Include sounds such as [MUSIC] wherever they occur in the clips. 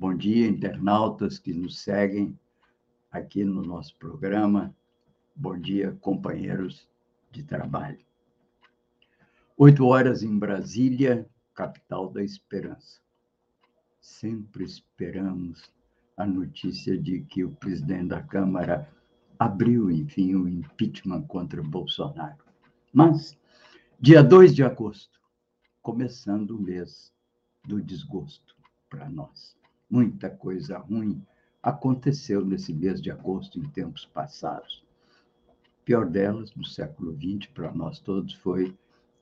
Bom dia, internautas que nos seguem aqui no nosso programa. Bom dia, companheiros de trabalho. Oito horas em Brasília, capital da esperança. Sempre esperamos a notícia de que o presidente da Câmara abriu, enfim, o impeachment contra Bolsonaro. Mas, dia 2 de agosto, começando o mês do desgosto para nós. Muita coisa ruim aconteceu nesse mês de agosto em tempos passados. A pior delas, no século XX, para nós todos, foi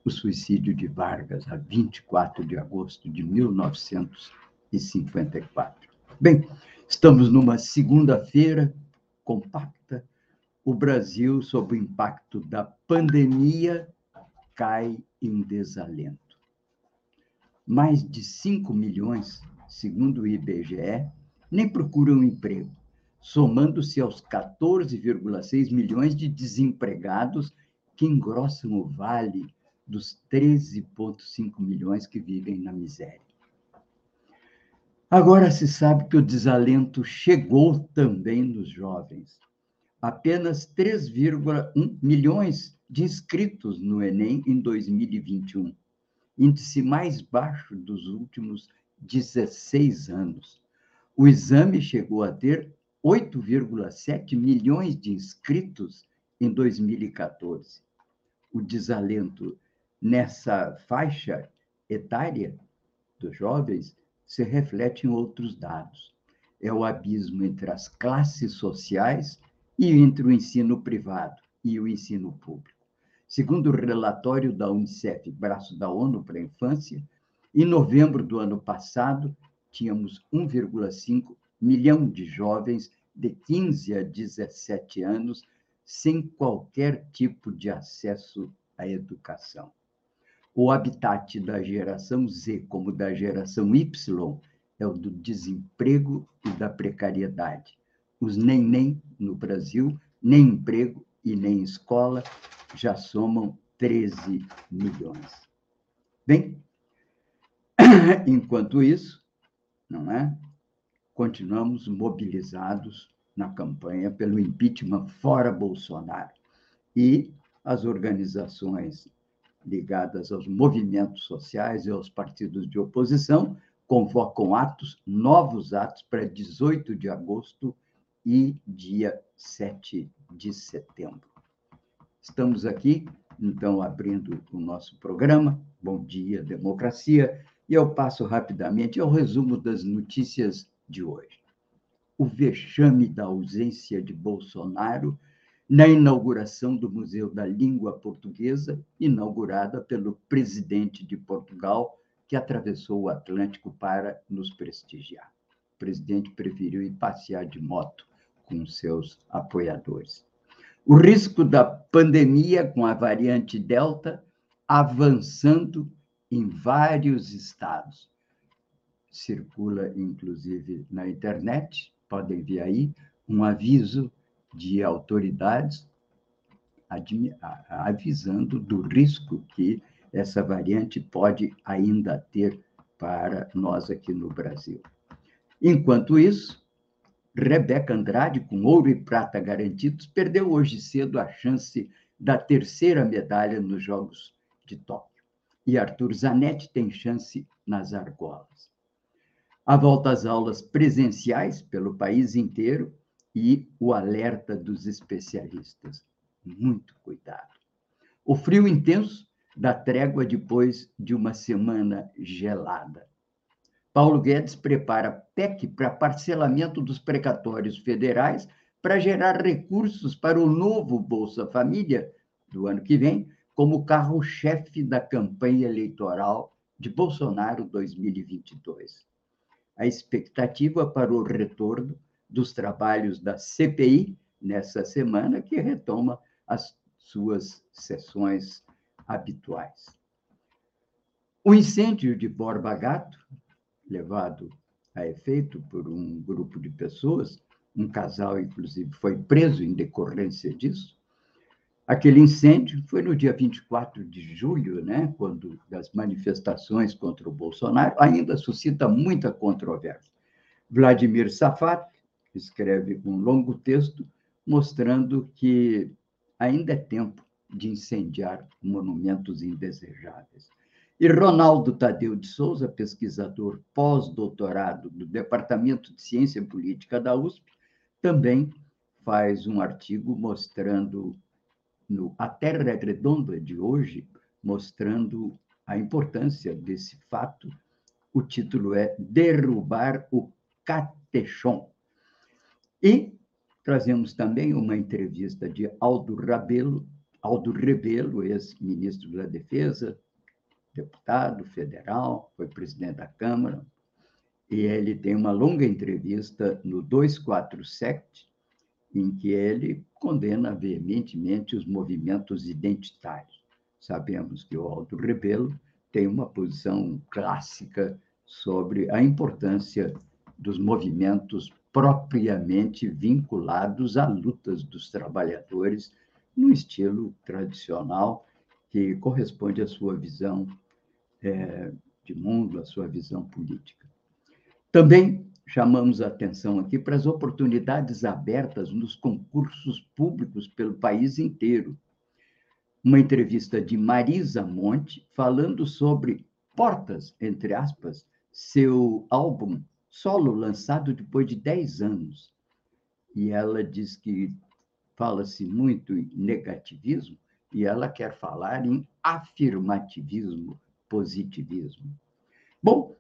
o suicídio de Vargas, a 24 de agosto de 1954. Bem, estamos numa segunda-feira compacta. O Brasil, sob o impacto da pandemia, cai em desalento. Mais de 5 milhões segundo o IBGE, nem procuram emprego, somando-se aos 14,6 milhões de desempregados que engrossam o vale dos 13,5 milhões que vivem na miséria. Agora se sabe que o desalento chegou também nos jovens. Apenas 3,1 milhões de inscritos no Enem em 2021, índice mais baixo dos últimos 16 anos. O exame chegou a ter 8,7 milhões de inscritos em 2014. O desalento nessa faixa etária dos jovens se reflete em outros dados. É o abismo entre as classes sociais e entre o ensino privado e o ensino público. Segundo o relatório da Unicef, braço da ONU para a Infância, em novembro do ano passado, tínhamos 1,5 milhão de jovens de 15 a 17 anos sem qualquer tipo de acesso à educação. O habitat da geração Z, como da geração Y, é o do desemprego e da precariedade. Os nem-nem no Brasil, nem emprego e nem escola, já somam 13 milhões. Bem, [COUGHS] Enquanto isso, não é? Continuamos mobilizados na campanha pelo impeachment fora Bolsonaro. E as organizações ligadas aos movimentos sociais e aos partidos de oposição convocam atos, novos atos, para 18 de agosto e dia 7 de setembro. Estamos aqui, então, abrindo o nosso programa. Bom dia, democracia e eu passo rapidamente ao resumo das notícias de hoje. O vexame da ausência de Bolsonaro na inauguração do Museu da Língua Portuguesa, inaugurada pelo presidente de Portugal, que atravessou o Atlântico para nos prestigiar. O presidente preferiu ir passear de moto com seus apoiadores. O risco da pandemia com a variante Delta avançando em vários estados. Circula, inclusive, na internet, podem ver aí, um aviso de autoridades avisando do risco que essa variante pode ainda ter para nós aqui no Brasil. Enquanto isso, Rebeca Andrade, com ouro e prata garantidos, perdeu hoje cedo a chance da terceira medalha nos Jogos de Tóquio e Arthur Zanetti tem chance nas argolas. A volta às aulas presenciais pelo país inteiro e o alerta dos especialistas. Muito cuidado. O frio intenso dá trégua depois de uma semana gelada. Paulo Guedes prepara PEC para parcelamento dos precatórios federais para gerar recursos para o novo Bolsa Família do ano que vem, como carro-chefe da campanha eleitoral de Bolsonaro 2022. A expectativa para o retorno dos trabalhos da CPI nessa semana, que retoma as suas sessões habituais. O incêndio de Borba Gato, levado a efeito por um grupo de pessoas, um casal, inclusive, foi preso em decorrência disso. Aquele incêndio foi no dia 24 de julho, né, quando das manifestações contra o Bolsonaro, ainda suscita muita controvérsia. Vladimir Safat escreve um longo texto mostrando que ainda é tempo de incendiar monumentos indesejáveis. E Ronaldo Tadeu de Souza, pesquisador pós-doutorado do Departamento de Ciência Política da USP, também faz um artigo mostrando no A Terra é Redonda de hoje, mostrando a importância desse fato. O título é Derrubar o Catechon. E trazemos também uma entrevista de Aldo Rabelo, Aldo Rebelo, ex-ministro da Defesa, deputado federal, foi presidente da Câmara, e ele tem uma longa entrevista no 247, em que ele condena veementemente os movimentos identitários. Sabemos que o Aldo Rebelo tem uma posição clássica sobre a importância dos movimentos propriamente vinculados a lutas dos trabalhadores no estilo tradicional que corresponde à sua visão é, de mundo, à sua visão política. Também chamamos a atenção aqui para as oportunidades abertas nos concursos públicos pelo país inteiro. Uma entrevista de Marisa Monte falando sobre Portas, entre aspas, seu álbum solo lançado depois de 10 anos. E ela diz que fala-se muito em negativismo e ela quer falar em afirmativismo, positivismo. Bom,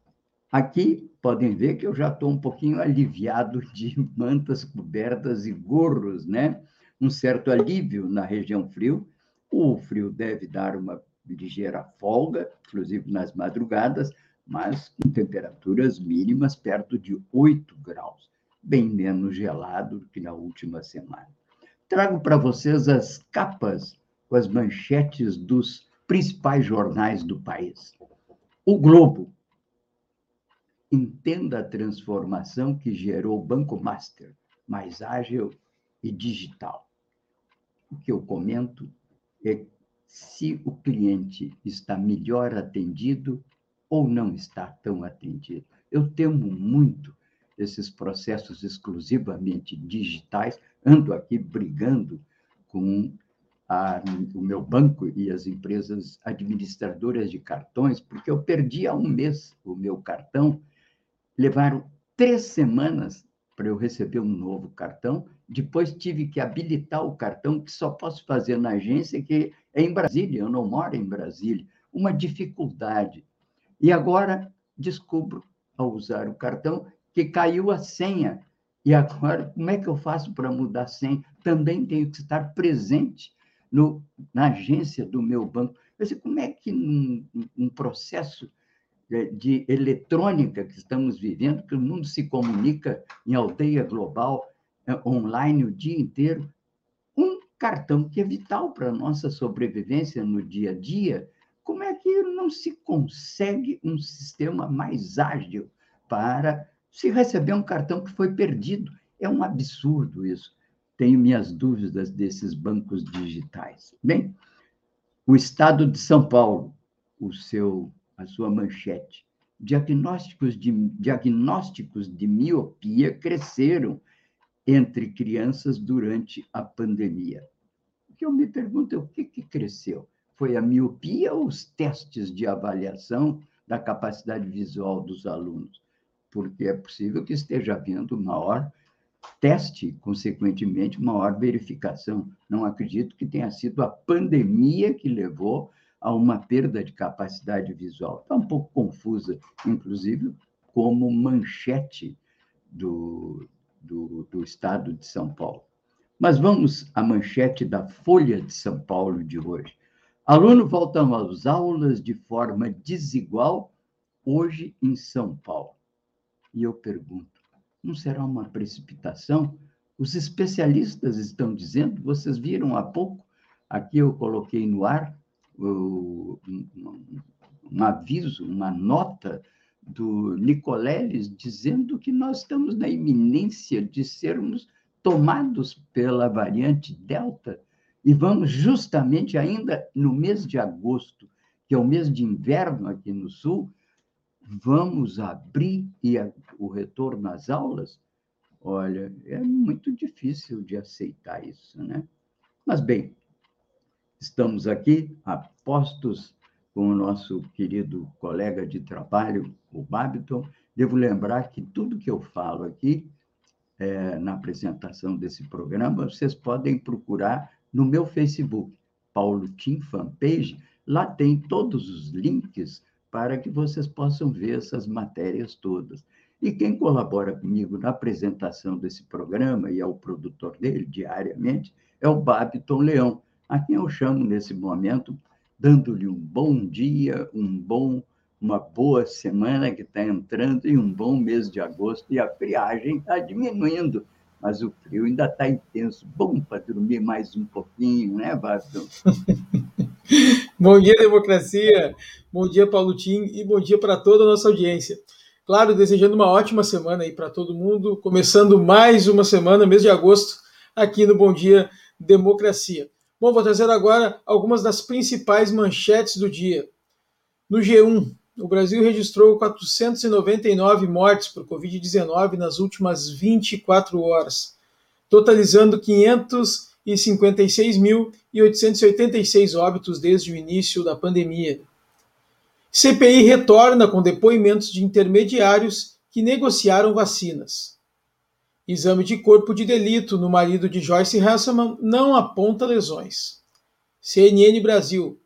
aqui podem ver que eu já estou um pouquinho aliviado de [LAUGHS] mantas cobertas e gorros, né? Um certo alívio na região frio. O frio deve dar uma ligeira folga, inclusive nas madrugadas, mas com temperaturas mínimas perto de 8 graus, bem menos gelado do que na última semana. Trago para vocês as capas com as manchetes dos principais jornais do país. O Globo. Entenda a transformação que gerou o Banco Master, mais ágil e digital. O que eu comento é se o cliente está melhor atendido ou não está tão atendido. Eu temo muito esses processos exclusivamente digitais, ando aqui brigando com a, o meu banco e as empresas administradoras de cartões, porque eu perdi há um mês o meu cartão, levaram três semanas para eu receber um novo cartão, depois tive que habilitar o cartão, que só posso fazer na agência, que é em Brasília, eu não moro em Brasília. Uma dificuldade. E agora descubro, ao usar o cartão, que caiu a senha. E agora, como é que eu faço para mudar a senha? Também tenho que estar presente no, na agência do meu banco. Eu sei, como é que um, um processo de eletrônica que estamos vivendo, que o mundo se comunica em aldeia global, é, online o dia inteiro, um cartão que é vital para a nossa sobrevivência no dia a dia, como é que não se consegue um sistema mais ágil para se receber um cartão que foi perdido? É um absurdo isso tenho minhas dúvidas desses bancos digitais. Bem, o Estado de São Paulo, o seu, a sua manchete, diagnósticos de, diagnósticos de miopia cresceram entre crianças durante a pandemia. O que eu me pergunto é o que, que cresceu? Foi a miopia ou os testes de avaliação da capacidade visual dos alunos? Porque é possível que esteja havendo maior teste, consequentemente, maior verificação. Não acredito que tenha sido a pandemia que levou a uma perda de capacidade visual. Está um pouco confusa, inclusive, como manchete do, do, do Estado de São Paulo. Mas vamos à manchete da Folha de São Paulo de hoje. Aluno voltam às aulas de forma desigual hoje em São Paulo. E eu pergunto, não será uma precipitação? Os especialistas estão dizendo, vocês viram há pouco, aqui eu coloquei no ar um, aviso, uma nota do Nicoleles dizendo que nós estamos na iminência de sermos tomados pela variante Delta e vamos justamente ainda no mês de agosto, que é o mês de inverno aqui no Sul, vamos abrir e o retorno às aulas? Olha, é muito difícil de aceitar isso, né? Mas, bem, estamos aqui apostos com o nosso querido colega de trabalho, o Babiton. Devo lembrar que tudo que eu falo aqui, é, na apresentação desse programa, vocês podem procurar no meu Facebook, Paulo Tim Fanpage. Lá tem todos os links para que vocês possam ver essas matérias todas. E quem colabora comigo na apresentação desse programa, e é o produtor dele diariamente, é o Babiton Leão, a quem eu chamo nesse momento, dando-lhe um bom dia, um bom, uma boa semana que está entrando e um bom mês de agosto, e a friagem está diminuindo, mas o frio ainda está intenso. Bom para dormir mais um pouquinho, né, Babiton? [LAUGHS] bom dia, democracia! Bom dia, Paulo Tim, e bom dia para toda a nossa audiência. Claro, desejando uma ótima semana aí para todo mundo, começando mais uma semana, mês de agosto, aqui no Bom Dia Democracia. Bom, vou trazer agora algumas das principais manchetes do dia. No G1, o Brasil registrou 499 mortes por Covid-19 nas últimas 24 horas, totalizando 556.886 óbitos desde o início da pandemia. CPI retorna com depoimentos de intermediários que negociaram vacinas. Exame de corpo de delito no marido de Joyce Hasselman não aponta lesões. CNN Brasil.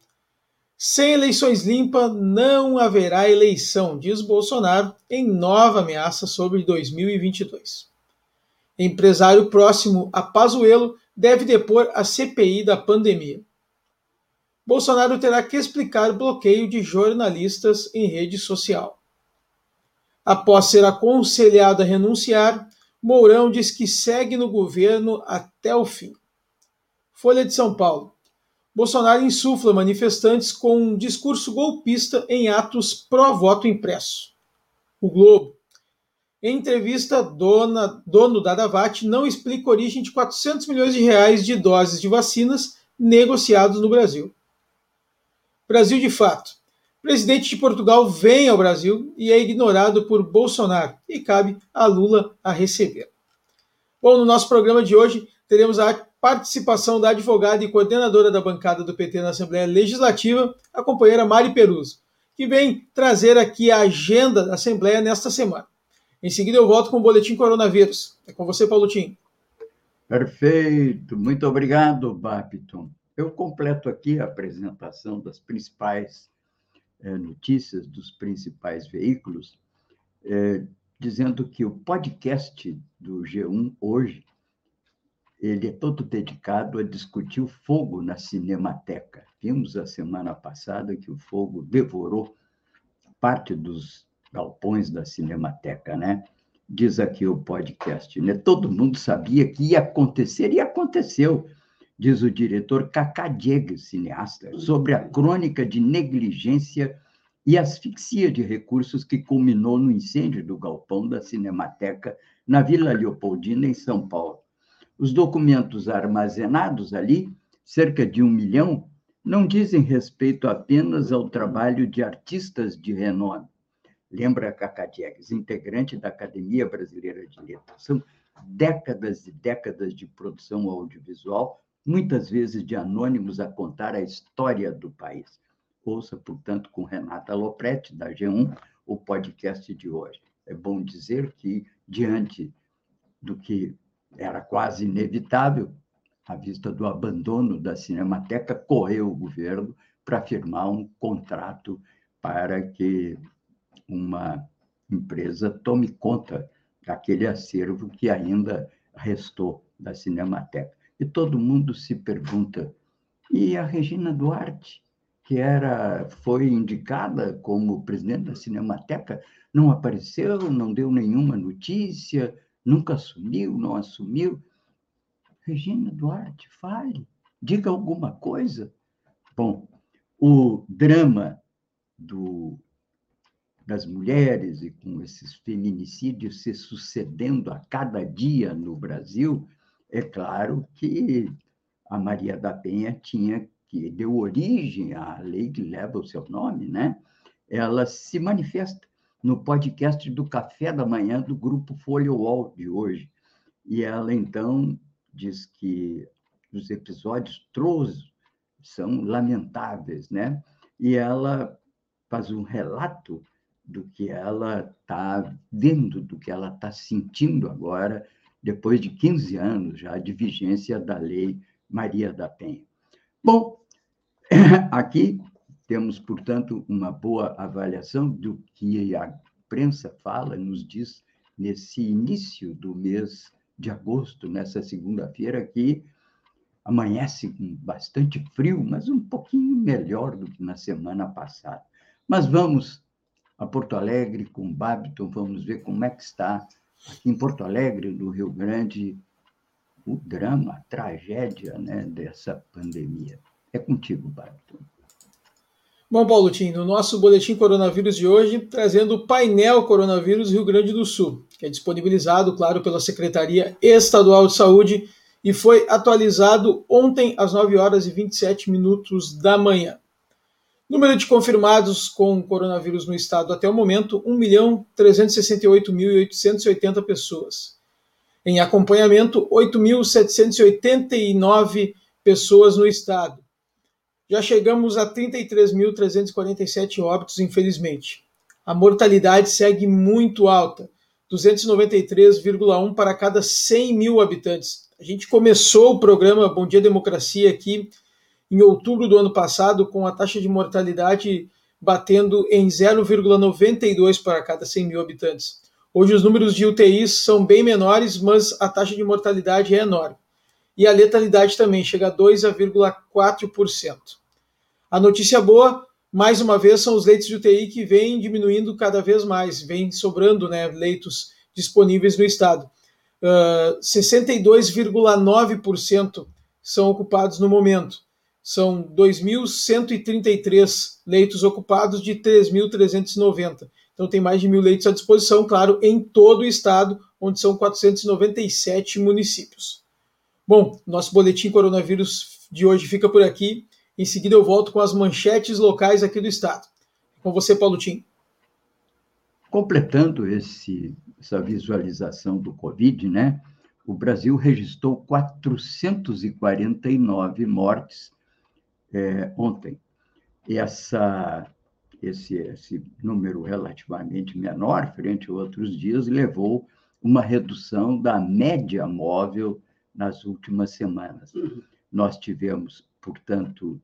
Sem eleições limpas, não haverá eleição, diz Bolsonaro em nova ameaça sobre 2022. Empresário próximo a Pazuello deve depor a CPI da pandemia. Bolsonaro terá que explicar bloqueio de jornalistas em rede social. Após ser aconselhado a renunciar, Mourão diz que segue no governo até o fim. Folha de São Paulo. Bolsonaro insufla manifestantes com um discurso golpista em atos pró-voto impresso. O Globo. Em entrevista, dona, dono da Davat não explica a origem de 400 milhões de reais de doses de vacinas negociados no Brasil. Brasil de fato. Presidente de Portugal vem ao Brasil e é ignorado por Bolsonaro e cabe a Lula a receber. Bom, no nosso programa de hoje teremos a participação da advogada e coordenadora da bancada do PT na Assembleia Legislativa, a companheira Mari Peruso, que vem trazer aqui a agenda da Assembleia nesta semana. Em seguida eu volto com o boletim coronavírus. É com você, Paulo Tim. Perfeito. Muito obrigado, Bapiton. Eu completo aqui a apresentação das principais é, notícias dos principais veículos, é, dizendo que o podcast do G1 hoje ele é todo dedicado a discutir o fogo na Cinemateca. Vimos a semana passada que o fogo devorou parte dos galpões da Cinemateca, né? Diz aqui o podcast, né? Todo mundo sabia que ia acontecer e aconteceu diz o diretor Cacá Diegues, cineasta, sobre a crônica de negligência e asfixia de recursos que culminou no incêndio do galpão da Cinemateca na Vila Leopoldina, em São Paulo. Os documentos armazenados ali, cerca de um milhão, não dizem respeito apenas ao trabalho de artistas de renome. Lembra Cacá Diegues, integrante da Academia Brasileira de Letras. São décadas e décadas de produção audiovisual muitas vezes de anônimos a contar a história do país. Ouça, portanto, com Renata Lopretti, da G1, o podcast de hoje. É bom dizer que, diante do que era quase inevitável, à vista do abandono da Cinemateca, correu o governo para firmar um contrato para que uma empresa tome conta daquele acervo que ainda restou da Cinemateca. E todo mundo se pergunta: e a Regina Duarte, que era foi indicada como presidente da Cinemateca, não apareceu, não deu nenhuma notícia, nunca assumiu, não assumiu. Regina Duarte, fale, diga alguma coisa. Bom, o drama do, das mulheres e com esses feminicídios se sucedendo a cada dia no Brasil, é claro que a Maria da Penha tinha que deu origem à lei que leva o seu nome, né? Ela se manifesta no podcast do Café da Manhã do grupo Folha Wall de hoje. E ela então diz que os episódios trouxe são lamentáveis, né? E ela faz um relato do que ela está vendo, do que ela está sentindo agora, depois de 15 anos já de vigência da Lei Maria da Penha. Bom, [CLEARS THROAT] aqui temos, portanto, uma boa avaliação do que a imprensa fala, nos diz nesse início do mês de agosto, nessa segunda-feira, que amanhece com bastante frio, mas um pouquinho melhor do que na semana passada. Mas vamos a Porto Alegre com o Babiton, vamos ver como é que está em Porto Alegre, no Rio Grande, o drama, a tragédia né, dessa pandemia. É contigo, Babiton. Bom, Paulo Tim, no nosso boletim coronavírus de hoje, trazendo o painel Coronavírus Rio Grande do Sul, que é disponibilizado, claro, pela Secretaria Estadual de Saúde e foi atualizado ontem às 9 horas e 27 minutos da manhã. Número de confirmados com coronavírus no estado até o momento, 1.368.880 pessoas. Em acompanhamento, 8.789 pessoas no estado. Já chegamos a 33.347 óbitos, infelizmente. A mortalidade segue muito alta, 293,1 para cada 100 mil habitantes. A gente começou o programa Bom Dia Democracia aqui em outubro do ano passado, com a taxa de mortalidade batendo em 0,92 para cada 100 mil habitantes. Hoje os números de UTIs são bem menores, mas a taxa de mortalidade é enorme. E a letalidade também chega a 2,4%. A notícia boa, mais uma vez, são os leitos de UTI que vêm diminuindo cada vez mais, vêm sobrando né, leitos disponíveis no estado. Uh, ah, 62,9% são ocupados no momento são 2.133 leitos ocupados de 3.390. Então tem mais de mil leitos à disposição, claro, em todo o estado, onde são 497 municípios. Bom, nosso boletim coronavírus de hoje fica por aqui. Em seguida eu volto com as manchetes locais aqui do estado. Com você, Paulo Tim. Completando esse, essa visualização do Covid, né? O Brasil registrou 449 mortes é, ontem. Essa, esse, esse número relativamente menor, frente a outros dias, levou uma redução da média móvel nas últimas semanas. Nós tivemos, portanto,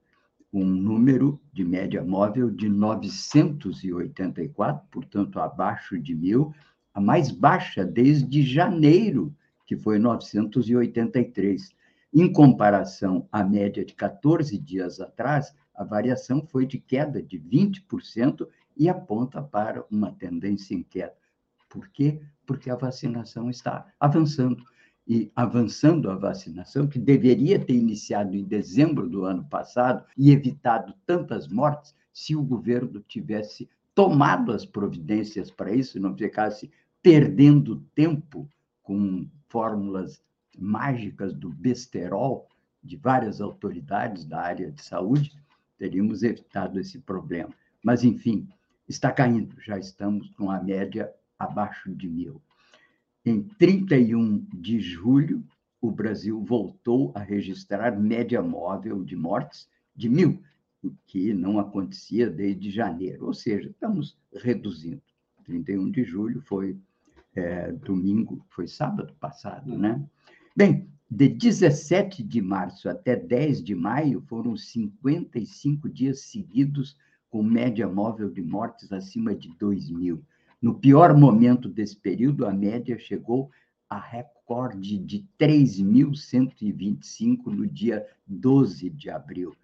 um número de média móvel de 984, portanto, abaixo de mil, a mais baixa desde janeiro, que foi 983. Em comparação à média de 14 dias atrás, a variação foi de queda de 20% e aponta para uma tendência em queda. Por quê? Porque a vacinação está avançando. E avançando a vacinação, que deveria ter iniciado em dezembro do ano passado e evitado tantas mortes, se o governo tivesse tomado as providências para isso, não ficasse perdendo tempo com fórmulas mágicas do besterol de várias autoridades da área de saúde, teríamos evitado esse problema. Mas, enfim, está caindo, já estamos com a média abaixo de mil. Em 31 de julho, o Brasil voltou a registrar média móvel de mortes de mil, o que não acontecia desde janeiro, ou seja, estamos reduzindo. 31 de julho foi é, domingo, foi sábado passado, né? Bem, de 17 de março até 10 de maio, foram 55 dias seguidos com média móvel de mortes acima de 2 mil. No pior momento desse período, a média chegou a recorde de 3.125 no dia 12 de abril.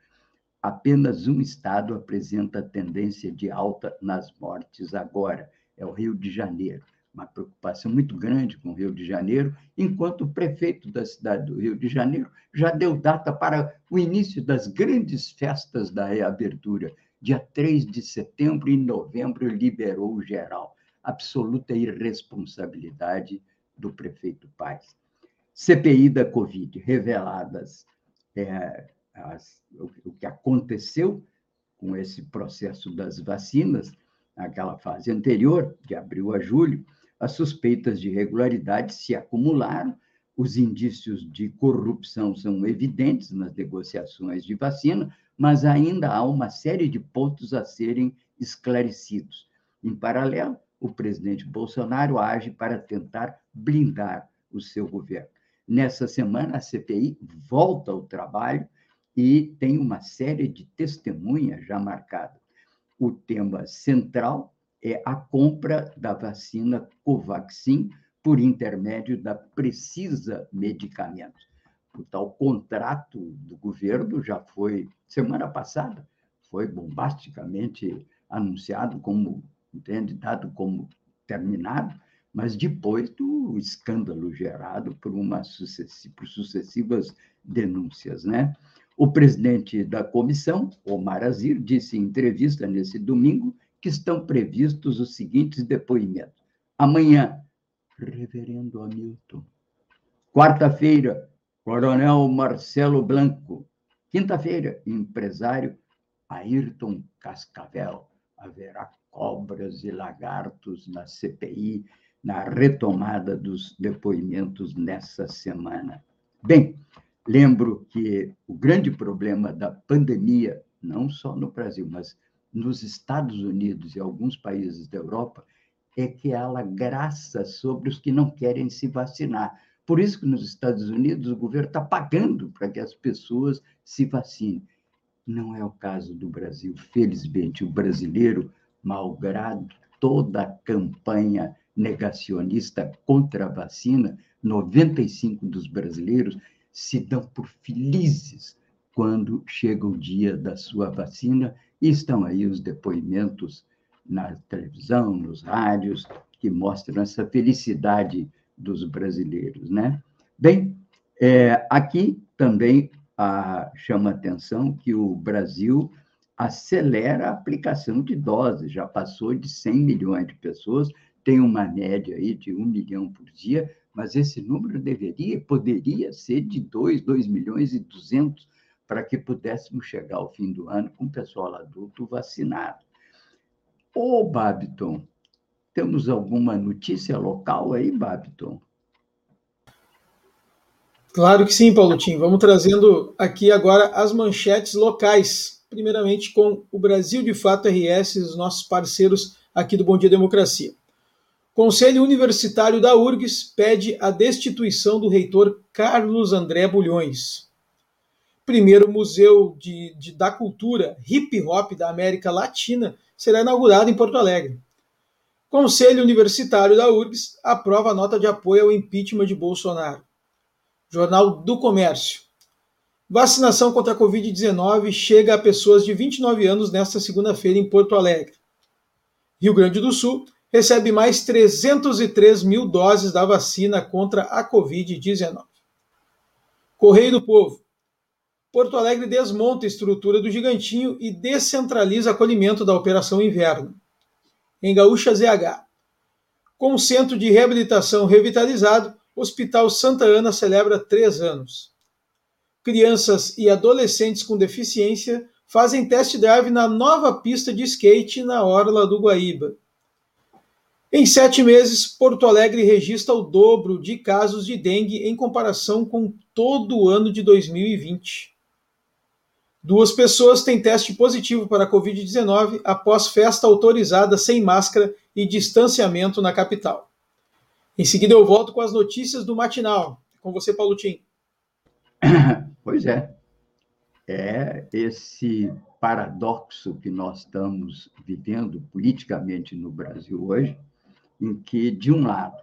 Apenas um estado apresenta tendência de alta nas mortes agora, é o Rio de Janeiro, uma preocupação muito grande com o Rio de Janeiro, enquanto o prefeito da cidade do Rio de Janeiro já deu data para o início das grandes festas da reabertura. Dia 3 de setembro e novembro liberou o geral. Absoluta irresponsabilidade do prefeito Paz. CPI da Covid, reveladas é, as, o, o que aconteceu com esse processo das vacinas, naquela fase anterior, de abril a julho, as suspeitas de irregularidade se acumularam, os indícios de corrupção são evidentes nas negociações de vacina, mas ainda há uma série de pontos a serem esclarecidos. Em paralelo, o presidente Bolsonaro age para tentar blindar o seu governo. Nessa semana, a CPI volta ao trabalho e tem uma série de testemunhas já marcadas. O tema central é a compra da vacina Covaxin por intermédio da Precisa Medicamentos. O tal contrato do governo já foi, semana passada, foi bombasticamente anunciado como, entende, dado como terminado, mas depois do escândalo gerado por, uma por sucessivas denúncias, né? O presidente da comissão, Omar Azir, disse em entrevista nesse domingo que estão previstos os seguintes depoimentos. Amanhã, Reverendo Hamilton. Quarta-feira, Coronel Marcelo Blanco. Quinta-feira, empresário Ayrton Cascavel. Haverá cobras e lagartos na CPI, na retomada dos depoimentos nessa semana. Bem, lembro que o grande problema da pandemia, não só no Brasil, mas nos Estados Unidos e alguns países da Europa é que ela graça sobre os que não querem se vacinar. Por isso que nos Estados Unidos o governo está pagando para que as pessoas se vacinem. Não é o caso do Brasil. Felizmente, o brasileiro, malgrado toda a campanha negacionista contra a vacina, 95 dos brasileiros se dão por felizes quando chega o dia da sua vacina estão aí os depoimentos na televisão, nos rádios, que mostram essa felicidade dos brasileiros, né? Bem, é, aqui também a, chama atenção que o Brasil acelera a aplicação de doses, já passou de 100 milhões de pessoas, tem uma média aí de um milhão por dia, mas esse número deveria, poderia ser de 2, 2 milhões e 200 para que pudéssemos chegar ao fim do ano com o pessoal adulto vacinado. Ô, Babiton, temos alguma notícia local aí, Babiton? Claro que sim, Paulo Tim. Vamos trazendo aqui agora as manchetes locais. Primeiramente com o Brasil de Fato RS, os nossos parceiros aqui do Bom Dia Democracia. Conselho Universitário da URGS pede a destituição do reitor Carlos André Bulhões primeiro museu de, de, da cultura hip hop da América Latina será inaugurado em Porto Alegre. Conselho Universitário da URGS aprova a nota de apoio ao impeachment de Bolsonaro. Jornal do Comércio. Vacinação contra a Covid-19 chega a pessoas de 29 anos nesta segunda-feira em Porto Alegre. Rio Grande do Sul recebe mais 303 mil doses da vacina contra a Covid-19. Correio do Povo. Porto Alegre desmonta a estrutura do Gigantinho e descentraliza acolhimento da Operação Inverno. Em Gaúcha ZH. Com o centro de reabilitação revitalizado, Hospital Santa Ana celebra três anos. Crianças e adolescentes com deficiência fazem test drive na nova pista de skate na Orla do Guaíba. Em sete meses, Porto Alegre registra o dobro de casos de dengue em comparação com todo o ano de 2020. Duas pessoas têm teste positivo para a Covid-19 após festa autorizada sem máscara e distanciamento na capital. Em seguida, eu volto com as notícias do matinal. Com você, Paulo Tim. [COUGHS] Pois é. É esse paradoxo que nós estamos vivendo politicamente no Brasil hoje, em que, de um lado,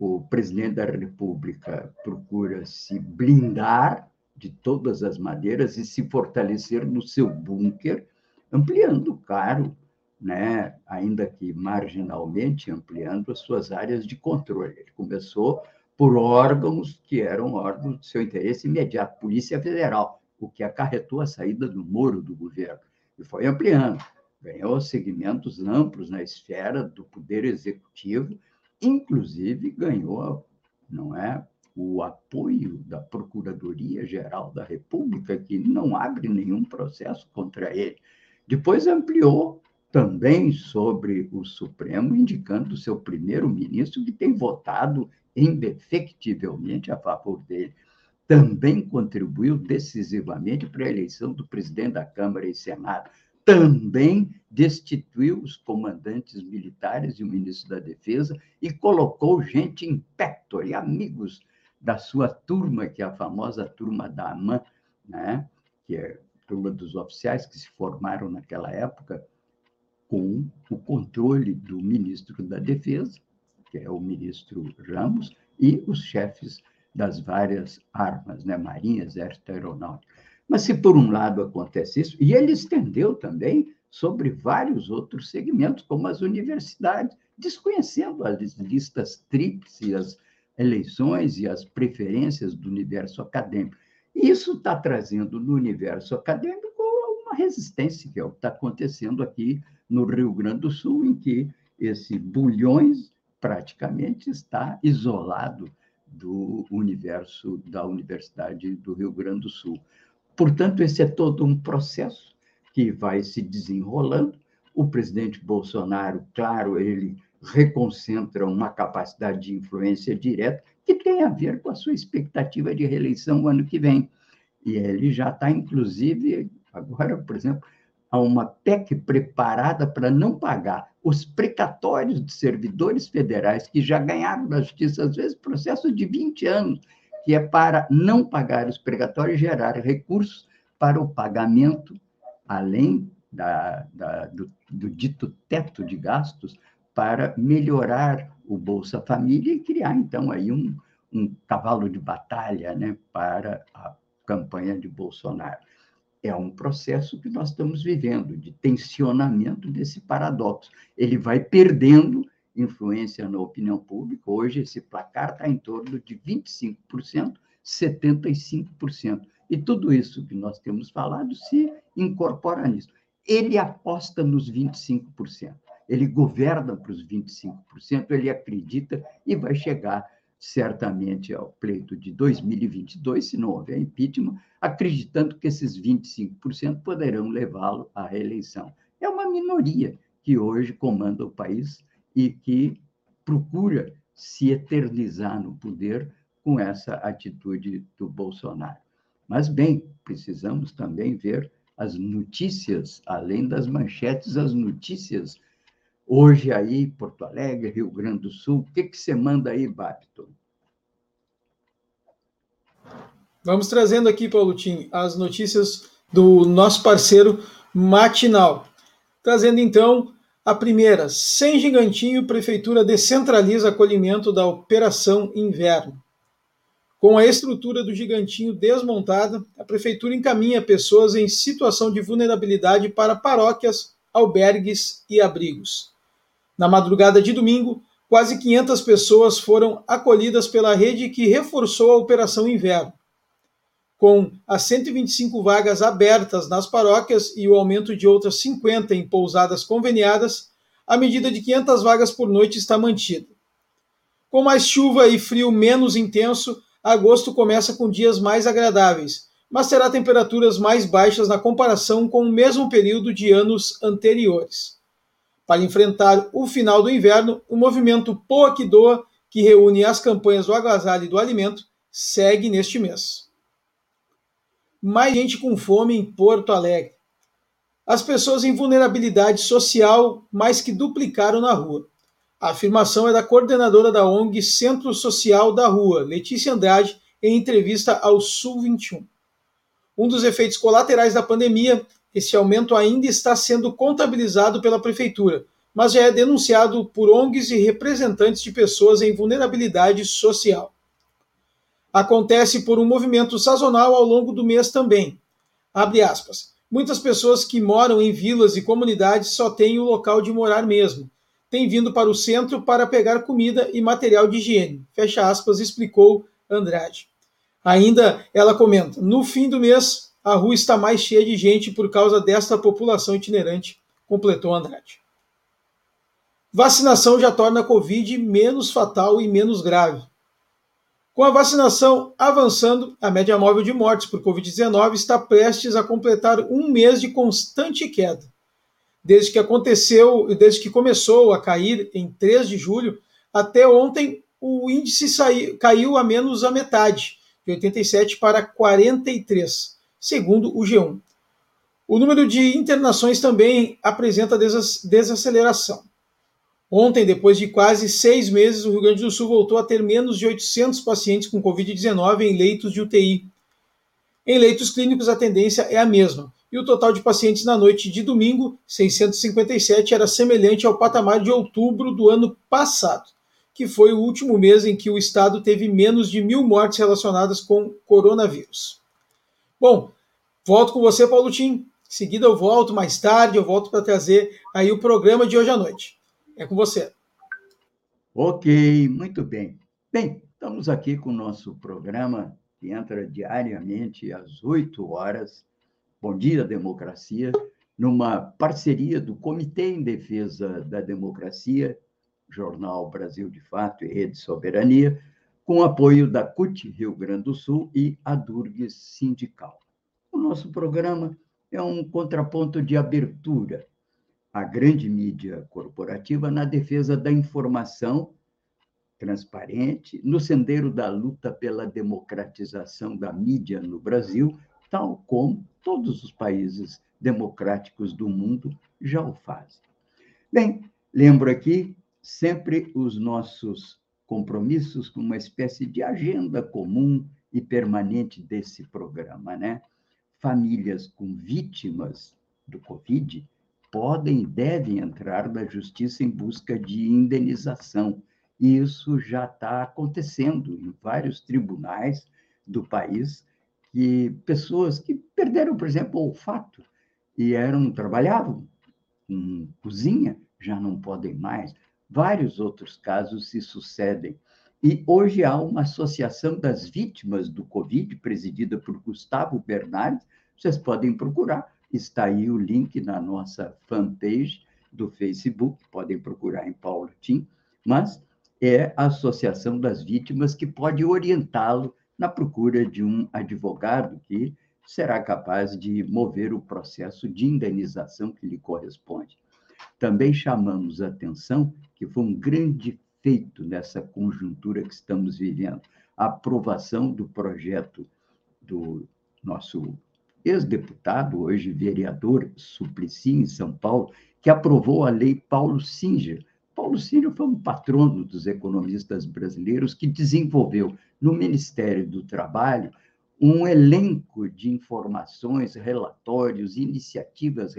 o presidente da República procura se blindar de todas as maneiras e se fortalecer no seu bunker, ampliando, claro, né, ainda que marginalmente, ampliando as suas áreas de controle. Ele começou por órgãos que eram órgãos de seu interesse imediato, Polícia Federal, o que acarretou a saída do Moro do governo. E foi ampliando, ganhou segmentos amplos na esfera do poder executivo, inclusive ganhou, não é, o apoio da Procuradoria Geral da República, que não abre nenhum processo contra ele. Depois ampliou também sobre o Supremo, indicando seu primeiro-ministro, que tem votado indefectivelmente a favor dele. Também contribuiu decisivamente para a eleição do presidente da Câmara e Senado. Também destituiu os comandantes militares e o ministro da Defesa e colocou gente em e amigos da sua turma, que é a famosa turma da AMAN, né? que é a turma dos oficiais que se formaram naquela época, com o controle do ministro da Defesa, que é o ministro Ramos, e os chefes das várias armas, né, Marinha, Exército, Aeronáutica. Mas se por um lado acontece isso, e ele estendeu também sobre vários outros segmentos, como as universidades, desconhecendo as listas tríplices, eleições e as preferências do universo acadêmico. Isso está trazendo no universo acadêmico uma resistência, que é o que está acontecendo aqui no Rio Grande do Sul, em que esse Bulhões praticamente está isolado do universo da Universidade do Rio Grande do Sul. Portanto, esse é todo um processo que vai se desenrolando. O presidente Bolsonaro, claro, ele reconcentra uma capacidade de influência direta que tem a ver com a sua expectativa de reeleição no ano que vem. E ele já está, inclusive, agora, por exemplo, a uma PEC preparada para não pagar os precatórios de servidores federais que já ganharam da justiça, às vezes, processo de 20 anos, que é para não pagar os precatórios e gerar recursos para o pagamento, além da, da, do, do dito teto de gastos, para melhorar o Bolsa Família e criar, então, aí um, um cavalo de batalha né, para a campanha de Bolsonaro é um processo que nós estamos vivendo, de tensionamento desse paradoxo. Ele vai perdendo influência na opinião pública. Hoje, esse placar está em torno de 25%, 75%. E tudo isso que nós temos falado se incorpora nisso. Ele aposta nos 25%, ele governa para os 25%, ele acredita e vai chegar certamente ao pleito de 2022, se não houver impeachment, acreditando que esses 25% poderão levá-lo à reeleição. É uma minoria que hoje comanda o país e que procura se eternizar no poder com essa atitude do Bolsonaro. Mas, bem, precisamos também ver as notícias, além das manchetes, as notícias hoje aí, Porto Alegre, Rio Grande do Sul. O que, que você manda aí, Babton? Vamos trazendo aqui, Paulo Tim, as notícias do nosso parceiro Matinal. Trazendo então a primeira: sem gigantinho, prefeitura descentraliza acolhimento da operação inverno. Com a estrutura do gigantinho desmontada, a prefeitura encaminha pessoas em situação de vulnerabilidade para paróquias, albergues e abrigos. Na madrugada de domingo, quase 500 pessoas foram acolhidas pela rede que reforçou a Operação Inverno. Com as 125 vagas abertas nas paróquias e o aumento de outras 50 em pousadas conveniadas, a medida de 500 vagas por noite está mantida. Com mais chuva e frio menos intenso, agosto começa com dias mais agradáveis, mas terá temperaturas mais baixas na comparação com o mesmo período de anos anteriores. Para enfrentar o final do inverno, o movimento Poa que Doa, que reúne as campanhas do agasalho e do alimento, segue neste mês. Mais gente com fome em Porto Alegre. As pessoas em vulnerabilidade social mais que duplicaram na rua. A afirmação é da coordenadora da ONG Centro Social da Rua, Letícia Andrade, em entrevista ao Sul 21. Um dos efeitos colaterais da pandemia esse aumento ainda está sendo contabilizado pela Prefeitura, mas já é denunciado por ONGs e representantes de pessoas em vulnerabilidade social. Acontece por um movimento sazonal ao longo do mês também. Abre aspas. muitas pessoas que moram em vilas e comunidades só têm o local de morar mesmo. Têm vindo para o centro para pegar comida e material de higiene. Fecha aspas, explicou Andrade. Ainda ela comenta: no fim do mês, a rua está mais cheia de gente por causa desta população itinerante, completou Andrade. Vacinação já torna a Covid menos fatal e menos grave. Com a vacinação avançando, a média móvel de mortes por Covid-19 está prestes a completar um mês de constante queda. Desde que aconteceu, desde que começou a cair em 3 de julho, até ontem o índice saiu, caiu a menos a metade, de 87 para 43, segundo o G1. O número de internações também apresenta desaceleração. Ontem, depois de quase seis meses, o Rio Grande do Sul voltou a ter menos de 800 pacientes com Covid-19 em leitos de UTI. Em leitos clínicos, a tendência é a mesma, e o total de pacientes na noite de domingo, 657, era semelhante ao patamar de outubro do ano passado, que foi o último mês em que o estado teve menos de mil mortes relacionadas com coronavírus. Bom, volto com você, Paulo Tim. Em seguida eu volto mais tarde, eu volto para trazer aí o programa de hoje à noite. É com você. Ok, muito bem. Bem, estamos aqui com o nosso programa que entra diariamente às 8 horas. Bom dia, democracia, numa parceria do Comitê em Defesa da Democracia, Jornal Brasil de Fato e Rede Soberania, com apoio da CUT Rio Grande do Sul e a Durgues Sindical. O nosso programa é um contraponto de abertura a grande mídia corporativa na defesa da informação transparente, no sendeiro da luta pela democratização da mídia no Brasil, tal como todos os países democráticos do mundo já o fazem. Bem, lembro aqui sempre os nossos compromissos com uma espécie de agenda comum e permanente desse programa, né? Famílias com vítimas do Covid podem e devem entrar na justiça em busca de indenização. E isso já está acontecendo em vários tribunais do país, que pessoas que perderam, por exemplo, o olfato e eram trabalhavam em cozinha já não podem mais. Vários outros casos se sucedem. E hoje há uma associação das vítimas do Covid, presidida por Gustavo Bernardes, vocês podem procurar Está aí o link na nossa fanpage do Facebook, podem procurar em Paulo Tim, mas é a Associação das Vítimas que pode orientá-lo na procura de um advogado que será capaz de mover o processo de indenização que lhe corresponde. Também chamamos atenção que foi um grande feito nessa conjuntura que estamos vivendo, a aprovação do projeto do nosso ex-deputado, hoje vereador Suplicy, em São Paulo, que aprovou a lei Paulo Singer. Paulo Singer foi um patrono dos economistas brasileiros que desenvolveu no Ministério do Trabalho um elenco de informações, relatórios, iniciativas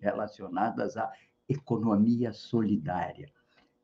relacionadas à economia solidária.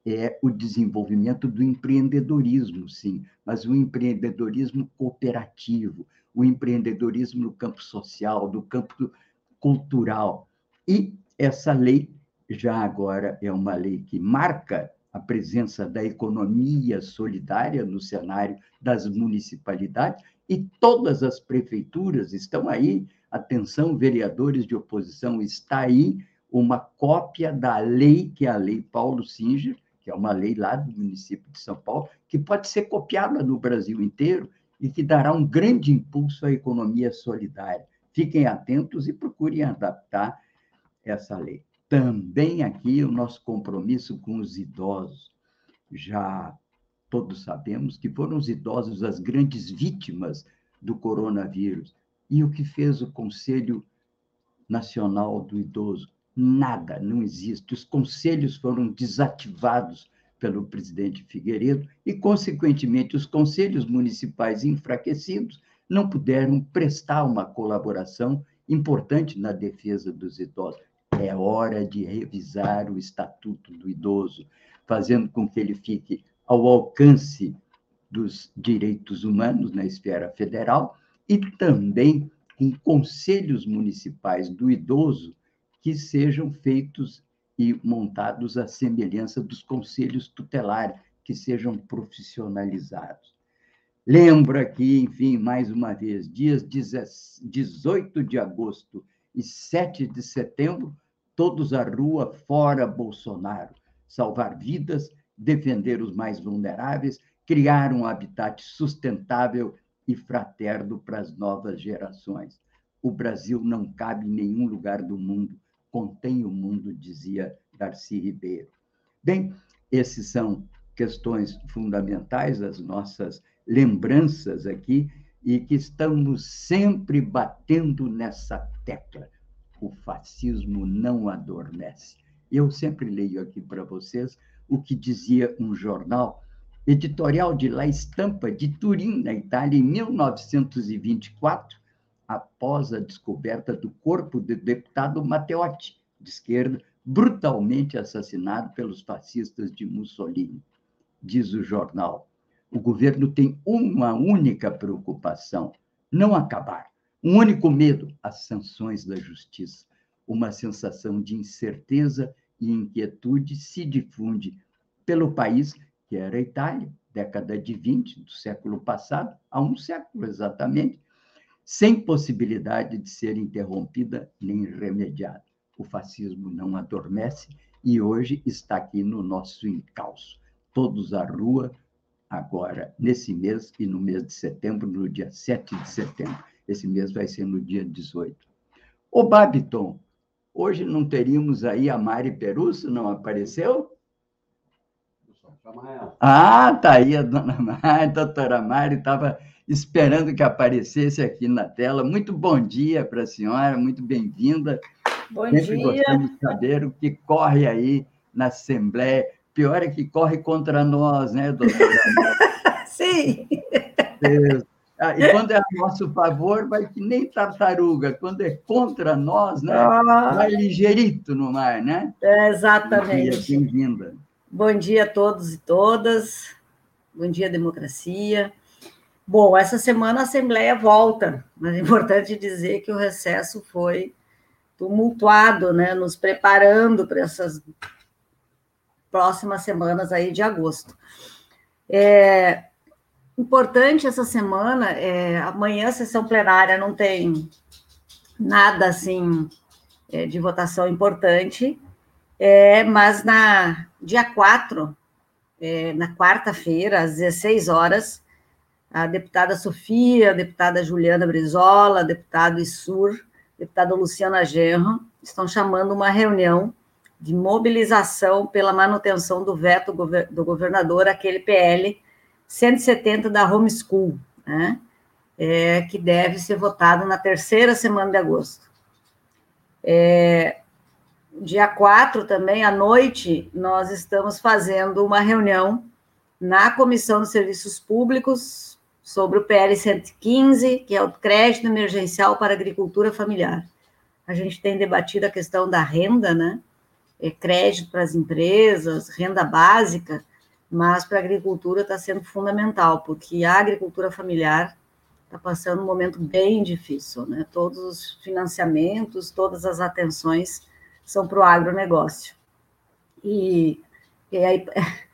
É o desenvolvimento do empreendedorismo, sim, mas o empreendedorismo cooperativo, o empreendedorismo no campo social, do campo cultural. E essa lei, já agora, é uma lei que marca a presença da economia solidária no cenário das municipalidades e todas as prefeituras estão aí. Atenção, vereadores de oposição, está aí uma cópia da lei, que é a Lei Paulo Singer, que é uma lei lá do município de São Paulo, que pode ser copiada no Brasil inteiro e que dará um grande impulso à economia solidária. Fiquem atentos e procurem adaptar essa lei. Também aqui o nosso compromisso com os idosos. Já todos sabemos que foram os idosos as grandes vítimas do coronavírus. E o que fez o Conselho Nacional do Idoso? Nada, não existe. Os conselhos foram desativados pelo presidente Figueiredo e, consequentemente, os conselhos municipais enfraquecidos não puderam prestar uma colaboração importante na defesa dos idosos. É hora de revisar o Estatuto do Idoso, fazendo com que ele fique ao alcance dos direitos humanos na esfera federal e também em conselhos municipais do idoso que sejam feitos e montados à semelhança dos conselhos tutelares, que sejam profissionalizados. Lembro aqui, enfim, mais uma vez, dias 18 de agosto e 7 de setembro, todos à rua fora Bolsonaro, salvar vidas, defender os mais vulneráveis, criar um habitat sustentável e fraterno para as novas gerações. O Brasil não cabe em nenhum lugar do mundo, contém o mundo, dizia Darcy Ribeiro. Bem, esses são questões fundamentais, as nossas lembranças aqui, e que estamos sempre batendo nessa tecla. O fascismo não adormece. Eu sempre leio aqui para vocês o que dizia um jornal editorial de La Estampa, de Turim, na Itália, em 1924, após a descoberta do corpo do deputado Matteotti, de esquerda, brutalmente assassinado pelos fascistas de Mussolini. Diz o jornal: o governo tem uma única preocupação: não acabar. Um único medo: as sanções da justiça. Uma sensação de incerteza e inquietude se difunde pelo país, que era a Itália, década de 20 do século passado, há um século exatamente, sem possibilidade de ser interrompida nem remediada o fascismo não adormece e hoje está aqui no nosso encalço. Todos à rua, agora, nesse mês e no mês de setembro, no dia 7 de setembro. Esse mês vai ser no dia 18. Ô, Babiton, hoje não teríamos aí a Mari Perusso, não apareceu? Ah, tá aí a dona Mari, a [LAUGHS] doutora Mari estava esperando que aparecesse aqui na tela. Muito bom dia para a senhora, muito bem-vinda. Bom Sempre dia. gostamos de saber o que corre aí na Assembleia. Pior é que corre contra nós, né, doutora? [LAUGHS] Sim. Ah, e quando é a nosso favor, vai que nem tartaruga. Quando é contra nós, né? Ah. Vai ligeirito no mar, né? É, exatamente. Bem-vinda. Bom dia a todos e todas. Bom dia, democracia. Bom, essa semana a Assembleia volta, mas é importante dizer que o recesso foi tumultuado, né, nos preparando para essas próximas semanas aí de agosto. É importante essa semana, é, amanhã a sessão plenária não tem nada assim é, de votação importante, é, mas na dia 4, é, na quarta-feira, às 16 horas, a deputada Sofia, a deputada Juliana Brizola, deputado Isur, deputada Luciana Genro, estão chamando uma reunião de mobilização pela manutenção do veto do governador, aquele PL 170 da homeschool, né? É, que deve ser votado na terceira semana de agosto. É, dia 4 também, à noite, nós estamos fazendo uma reunião na Comissão de Serviços Públicos sobre o PL 115, que é o crédito emergencial para agricultura familiar. A gente tem debatido a questão da renda, né? É crédito para as empresas, renda básica, mas para a agricultura está sendo fundamental, porque a agricultura familiar está passando um momento bem difícil, né? Todos os financiamentos, todas as atenções são para o agronegócio. E, e aí [LAUGHS]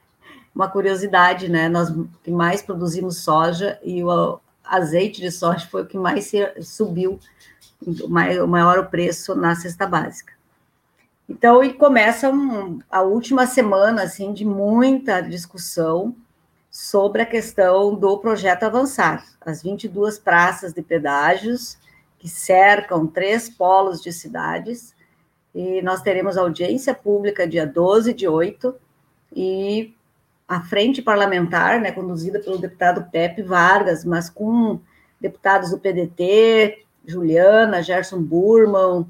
uma curiosidade, né? Nós que mais produzimos soja e o azeite de soja foi o que mais subiu, o maior o preço na cesta básica. Então, e começa um, a última semana assim de muita discussão sobre a questão do projeto Avançar, as 22 praças de pedágios que cercam três polos de cidades, e nós teremos audiência pública dia 12 de 8, e a frente parlamentar, né, conduzida pelo deputado Pepe Vargas, mas com deputados do PDT, Juliana, Gerson Burman,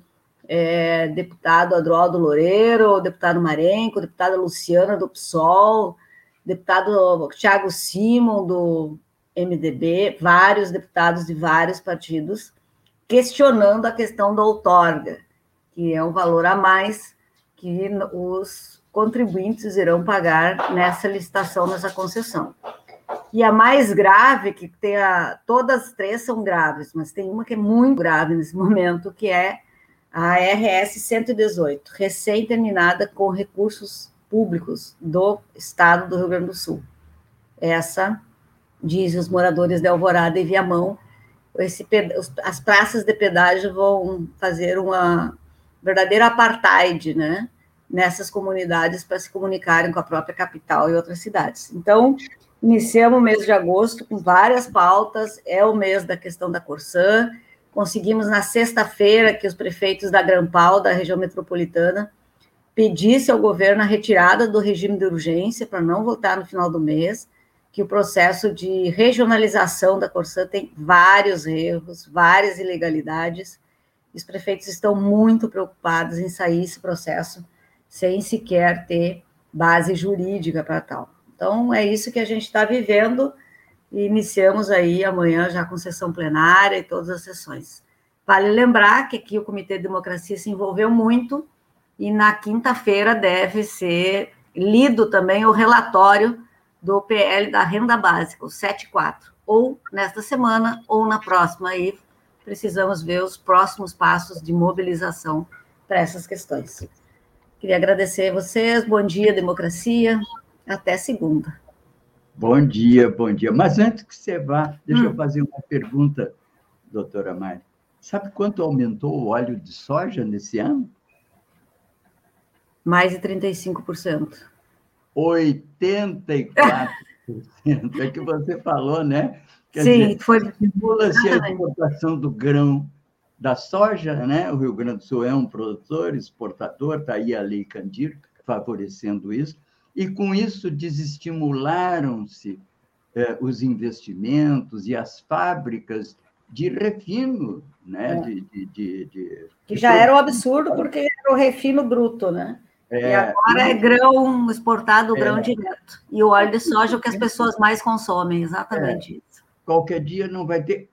é, deputado Adroaldo Loureiro, deputado Marenco, deputada Luciana do PSOL, deputado Tiago Simon, do MDB, vários deputados de vários partidos, questionando a questão da outorga, que é um valor a mais que os contribuintes irão pagar nessa licitação, nessa concessão. E a mais grave, que tem a, todas as três são graves, mas tem uma que é muito grave nesse [LAUGHS] momento, que é a RS 118, recém-terminada com recursos públicos do estado do Rio Grande do Sul. Essa, diz os moradores de Alvorada e Viamão, esse, as praças de pedágio vão fazer uma verdadeira apartheid, né? Nessas comunidades para se comunicarem com a própria capital e outras cidades. Então, iniciamos o mês de agosto com várias pautas, é o mês da questão da Corsã. Conseguimos na sexta-feira que os prefeitos da Grampal, da região metropolitana, pedissem ao governo a retirada do regime de urgência para não votar no final do mês que o processo de regionalização da Corsã tem vários erros, várias ilegalidades. Os prefeitos estão muito preocupados em sair esse processo sem sequer ter base jurídica para tal. Então, é isso que a gente está vivendo e iniciamos aí amanhã já com sessão plenária e todas as sessões. Vale lembrar que aqui o Comitê de Democracia se envolveu muito e na quinta-feira deve ser lido também o relatório do PL da renda básica, o 74, ou nesta semana ou na próxima. Aí precisamos ver os próximos passos de mobilização para essas questões. Queria agradecer a vocês. Bom dia, democracia. Até segunda. Bom dia, bom dia. Mas antes que você vá, deixa hum. eu fazer uma pergunta, doutora Mari. Sabe quanto aumentou o óleo de soja nesse ano? Mais de 35%. 84%. é que você falou, né? Quer Sim, dizer, foi. Estimula-se a exportação do grão da soja, né? O Rio Grande do Sul é um produtor, exportador, está aí a Lei Candir favorecendo isso, e com isso desestimularam-se eh, os investimentos e as fábricas de refino, né? É. De, de, de, de, que já era um absurdo, porque era o refino bruto, né? É, e agora é grão exportado, é, grão direto. E o óleo de soja é o que as pessoas mais consomem, exatamente é, isso. Qualquer dia não vai ter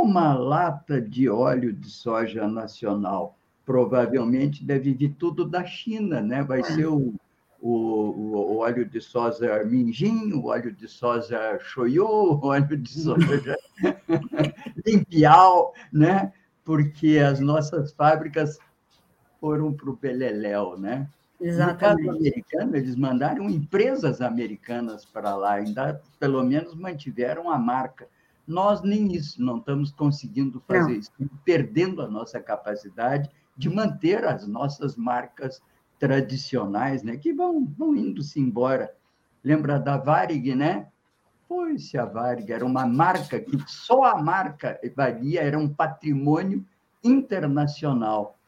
uma lata de óleo de soja nacional. Provavelmente deve vir tudo da China, né? Vai é. ser o, o, o, óleo de soja minjin, o óleo de soja shoyu, o óleo de soja [LAUGHS] limpial, né? Porque as nossas fábricas foram para o Beleléu, né? Exatamente. No caso americano, eles mandaram empresas americanas para lá, ainda pelo menos mantiveram a marca. Nós nem isso não estamos conseguindo fazer não. isso, perdendo a nossa capacidade de manter as nossas marcas tradicionais, né, que vão, vão indo-se embora. Lembra da Varig, né? Foi-se a Varig, era uma marca que só a marca valia, era um patrimônio internacional.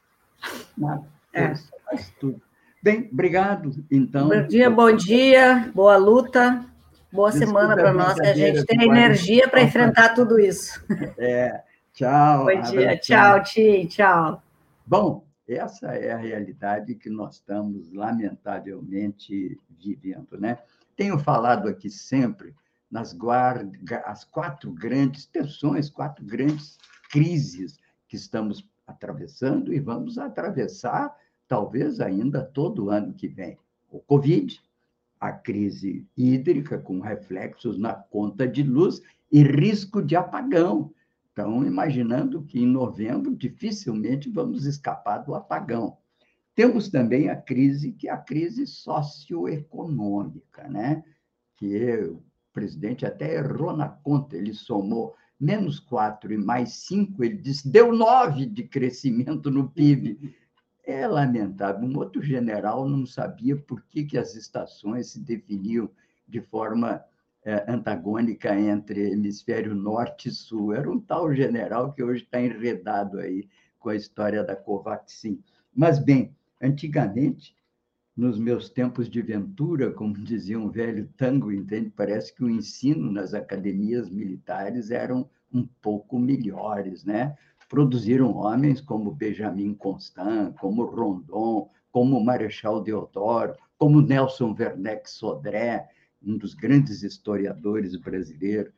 É. Faz tudo. Bem, obrigado. Então. Bom dia, bom dia, boa luta, boa Desculpa semana para nós, que a gente tem energia para enfrentar tudo isso. É, tchau. Bom dia, tchau, Ti, tchau. Bom, essa é a realidade que nós estamos, lamentavelmente, vivendo, né? Tenho falado aqui sempre nas guarda, as quatro grandes tensões, quatro grandes crises que estamos atravessando e vamos atravessar talvez ainda todo ano que vem. O Covid, a crise hídrica, com reflexos na conta de luz e risco de apagão. Então, imaginando que em novembro dificilmente vamos escapar do apagão. Temos também a crise, que é a crise socioeconômica, né? que o presidente até errou na conta, ele somou menos 4 e mais 5, ele disse, deu 9 de crescimento no PIB [LAUGHS] é lamentável. Um outro general não sabia por que, que as estações se definiam de forma é, antagônica entre hemisfério norte e sul. Era um tal general que hoje está enredado aí com a história da Covaxin. Mas, bem, antigamente, nos meus tempos de ventura, como [LAUGHS] dizia um velho tango, entende? Parece que o ensino nas academias militares eram um pouco melhores, né? Produziram homens como Benjamin Constant, como Rondon, como Marechal Deodoro, como Nelson Werneck Sodré, um dos grandes historiadores brasileiros.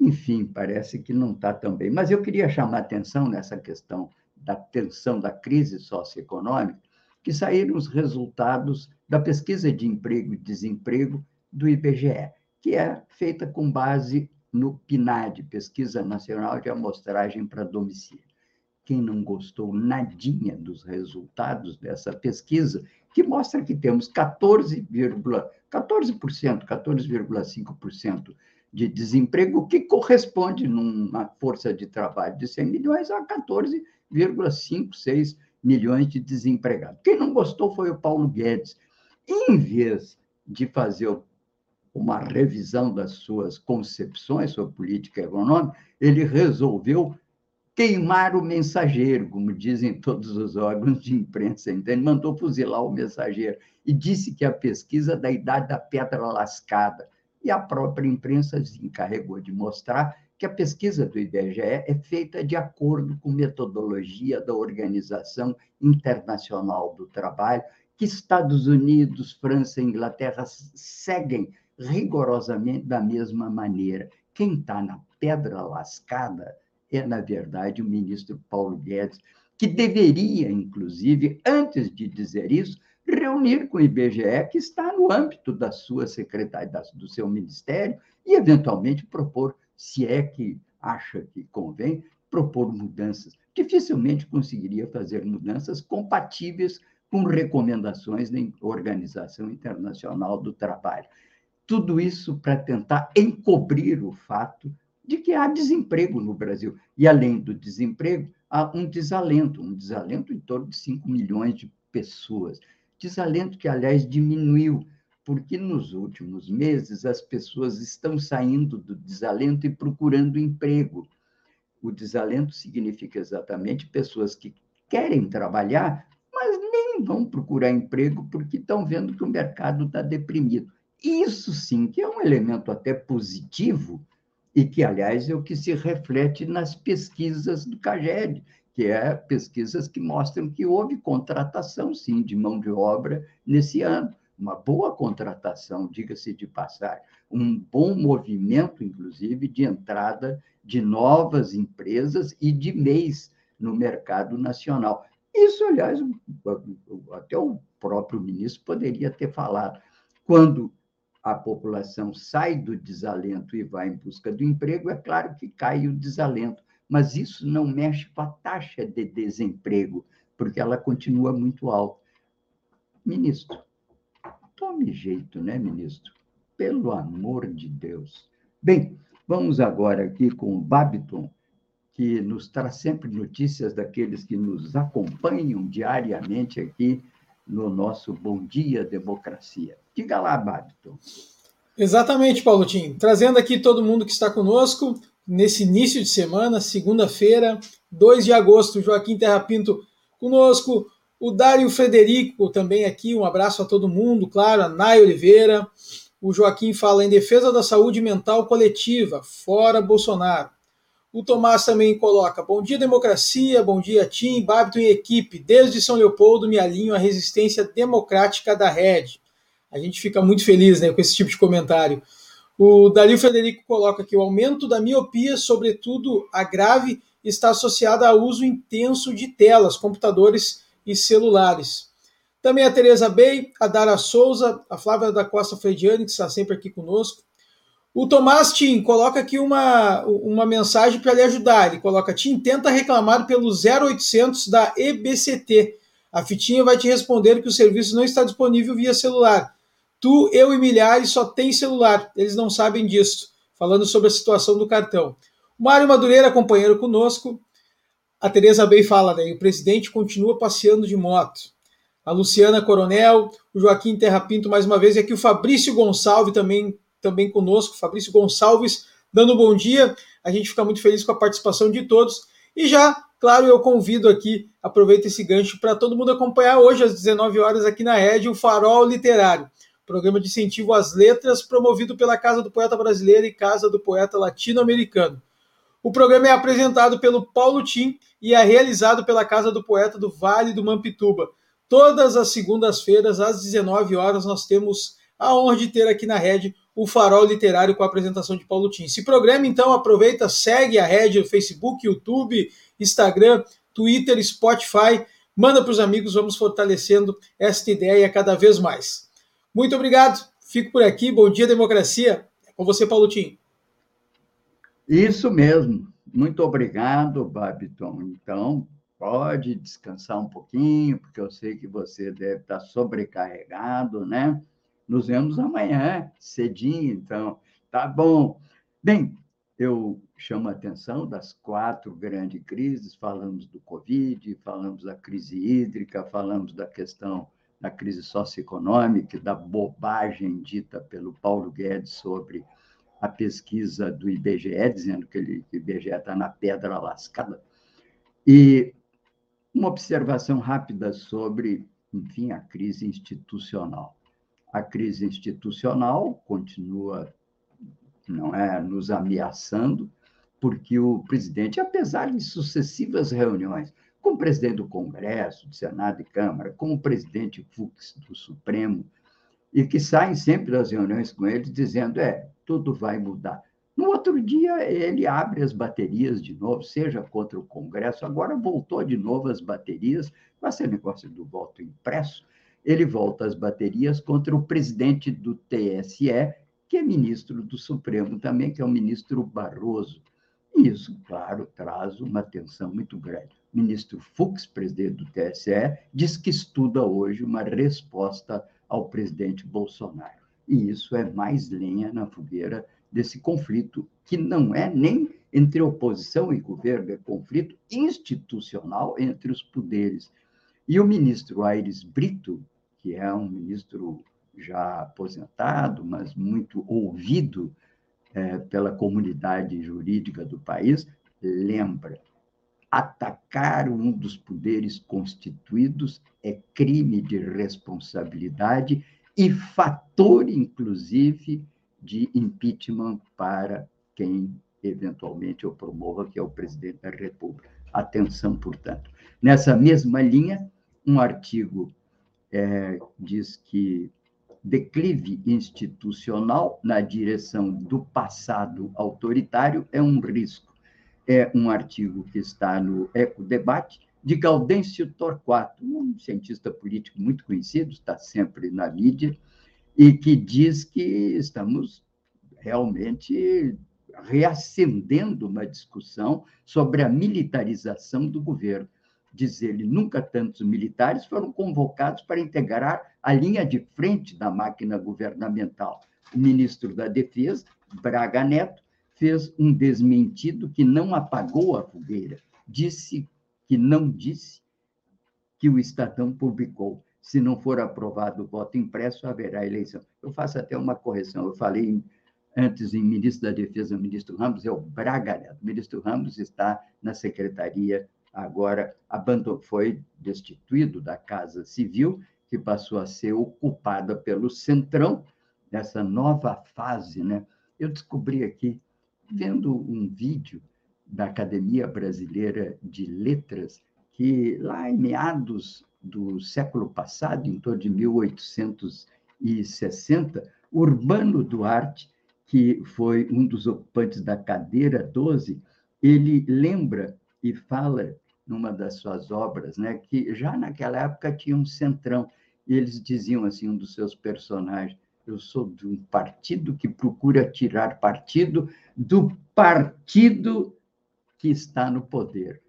Enfim, parece que não está tão bem. Mas eu queria chamar a atenção nessa questão da tensão da crise socioeconômica, que saíram os resultados da pesquisa de emprego e desemprego do IBGE. que é feita com base no PNAD, Pesquisa Nacional de Amostragem para Domicílio. Quem não gostou nadinha dos resultados dessa pesquisa, que mostra que temos 14,5% 14%, 14,5% de desemprego, que corresponde numa força de trabalho de 100 milhões a 14,5, 6 milhões de desempregados. Quem não gostou foi o Paulo Guedes. Em vez de fazer uma revisão das suas concepções sobre política econômica, ele resolveu queimar o mensageiro, como dizem todos os órgãos de imprensa. Então, ele mandou fuzilar o mensageiro e disse que a pesquisa da idade da pedra lascada. E a própria imprensa se encarregou de mostrar que a pesquisa do IBGE é feita de acordo com metodologia da Organização Internacional do Trabalho, que Estados Unidos, França e Inglaterra seguem rigorosamente da mesma maneira. Quem está na pedra lascada é, na verdade, o ministro Paulo Guedes, que deveria, inclusive, antes de dizer isso, reunir com o IBGE, que está no âmbito da sua secretaria, do seu ministério, e, eventualmente, propor, se é que acha que convém, propor mudanças. Dificilmente conseguiria fazer mudanças compatíveis com recomendações da Organização Internacional do Trabalho. Tudo isso para tentar encobrir o fato de que há desemprego no Brasil. E, além do desemprego, há um desalento, um desalento em torno de 5 milhões de pessoas. Desalento que, aliás, diminuiu, porque nos últimos meses as pessoas estão saindo do desalento e procurando emprego. O desalento significa exatamente pessoas que querem trabalhar, mas nem vão procurar emprego porque estão vendo que o mercado está deprimido. Isso sim que é um elemento até positivo e que, aliás, é o que se reflete nas pesquisas do CAGED, que é pesquisas que mostram que houve contratação, sim, de mão de obra nesse ano. Uma boa contratação, diga-se de passar, um bom movimento, inclusive, de entrada de novas empresas e de mês no mercado nacional. Isso, aliás, até o próprio ministro poderia ter falado. Quando a população sai do desalento e vai em busca do emprego, é claro que cai o desalento, mas isso não mexe com a taxa de desemprego, porque ela continua muito alta. Ministro, tome jeito, né, ministro? Pelo amor de Deus. Bem, vamos agora aqui com o Babiton, que nos traz sempre notícias daqueles que nos acompanham diariamente aqui no nosso Bom Dia Democracia. Diga lá, Babiton. Exatamente, Paulo Tim. Trazendo aqui todo mundo que está conosco nesse início de semana, segunda-feira, 2 de agosto, Joaquim Terrapinto conosco, o Dário Frederico também aqui, um abraço a todo mundo, claro, a Nay Oliveira. O Joaquim fala em defesa da saúde mental coletiva, fora Bolsonaro. O Tomás também coloca: Bom dia, democracia, bom dia, Tim, Babito e equipe. Desde São Leopoldo me alinho à resistência democrática da rede. A gente fica muito feliz né, com esse tipo de comentário. O Dario Frederico coloca que o aumento da miopia, sobretudo a grave, está associado ao uso intenso de telas, computadores e celulares. Também a Tereza Bey, a Dara Souza, a Flávia da Costa Frediani, que está sempre aqui conosco, o Tomás Tim coloca aqui uma, uma mensagem para lhe ajudar. Ele coloca: Tim, tenta reclamar pelo 0800 da EBCT. A fitinha vai te responder que o serviço não está disponível via celular. Tu, eu e milhares só tem celular. Eles não sabem disso. Falando sobre a situação do cartão. Mário Madureira, companheiro conosco. A Tereza Bey fala, né? O presidente continua passeando de moto. A Luciana Coronel, o Joaquim Terra Pinto mais uma vez, e aqui o Fabrício Gonçalves também também conosco, Fabrício Gonçalves, dando um bom dia. A gente fica muito feliz com a participação de todos. E já, claro, eu convido aqui, aproveito esse gancho para todo mundo acompanhar hoje às 19 horas aqui na ED o Farol Literário, programa de incentivo às letras promovido pela Casa do Poeta Brasileiro e Casa do Poeta Latino-Americano. O programa é apresentado pelo Paulo Tim e é realizado pela Casa do Poeta do Vale do Mampituba. Todas as segundas-feiras, às 19 horas, nós temos a honra de ter aqui na rede o Farol Literário com a apresentação de Paulo Tim. Se programa, então, aproveita, segue a rede no Facebook, YouTube, Instagram, Twitter, Spotify. Manda para os amigos, vamos fortalecendo esta ideia cada vez mais. Muito obrigado, fico por aqui. Bom dia, democracia. É Com você, Paulo Tim. Isso mesmo. Muito obrigado, Babiton. Então, pode descansar um pouquinho, porque eu sei que você deve estar sobrecarregado, né? Nos vemos amanhã, cedinho, então. Tá bom. Bem, eu chamo a atenção das quatro grandes crises, falamos do Covid, falamos da crise hídrica, falamos da questão da crise socioeconômica, da bobagem dita pelo Paulo Guedes sobre a pesquisa do IBGE, dizendo que, ele, o IBGE está na pedra lascada. E uma observação rápida sobre, enfim, a crise institucional. A crise institucional continua não é, nos ameaçando, porque o presidente, apesar de sucessivas reuniões com o presidente do Congresso, do Senado e Câmara, com o presidente Fux do Supremo, e que saem sempre das reuniões com ele dizendo: é, tudo vai mudar. No outro dia, ele abre as baterias de novo, seja contra o Congresso, agora voltou de novo as baterias, com esse negócio do voto impresso, ele volta as baterias contra o presidente do TSE, que é ministro do Supremo também, que é o ministro Barroso. E isso, claro, traz uma tensão muito grande. O ministro Fux, presidente do TSE, diz que estuda hoje uma resposta ao presidente Bolsonaro. E isso é mais lenha na fogueira desse conflito, que não é nem entre oposição e governo, é conflito institucional entre os poderes. E o ministro Aires Brito, que é um ministro já aposentado, mas muito ouvido é, pela comunidade jurídica do país, lembra: atacar um dos poderes constituídos é crime de responsabilidade e fator, inclusive, de impeachment para quem eventualmente o promova, que é o presidente da República. Atenção, portanto. Nessa mesma linha, um artigo é, diz que declive institucional na direção do passado autoritário é um risco. É um artigo que está no Ecodebate, de Gaudêncio Torquato, um cientista político muito conhecido, está sempre na mídia, e que diz que estamos realmente reacendendo uma discussão sobre a militarização do governo diz ele, nunca tantos militares foram convocados para integrar a linha de frente da máquina governamental. O ministro da Defesa, Braga Neto, fez um desmentido que não apagou a fogueira. Disse que não disse que o Estadão publicou. Se não for aprovado o voto impresso, haverá eleição. Eu faço até uma correção. Eu falei antes em ministro da Defesa, ministro Ramos, é o Braga Neto. O ministro Ramos está na Secretaria agora foi destituído da Casa Civil, que passou a ser ocupada pelo Centrão, nessa nova fase. Né? Eu descobri aqui, vendo um vídeo da Academia Brasileira de Letras, que lá em meados do século passado, em torno de 1860, Urbano Duarte, que foi um dos ocupantes da cadeira 12, ele lembra e fala numa das suas obras, né, que já naquela época tinha um centrão, e eles diziam assim, um dos seus personagens, eu sou de um partido que procura tirar partido do partido que está no poder.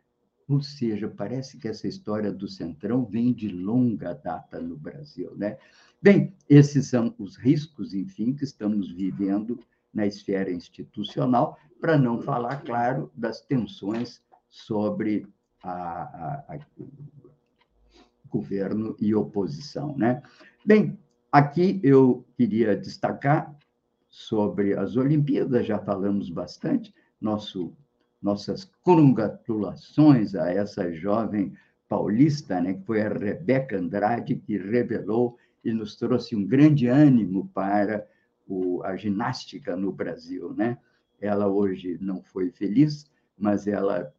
Ou seja, parece que essa história do Centrão vem de longa data no Brasil. Né? Bem, esses são os riscos, enfim, que estamos vivendo na esfera institucional, para não falar, claro, das tensões sobre a, a, a governo e oposição. Né? Bem, aqui eu queria destacar sobre as Olimpíadas, já falamos bastante, nosso, nossas congratulações a essa jovem paulista, né, que foi a Rebeca Andrade, que revelou e nos trouxe um grande ânimo para o, a ginástica no Brasil. Né? Ela hoje não foi feliz, mas ela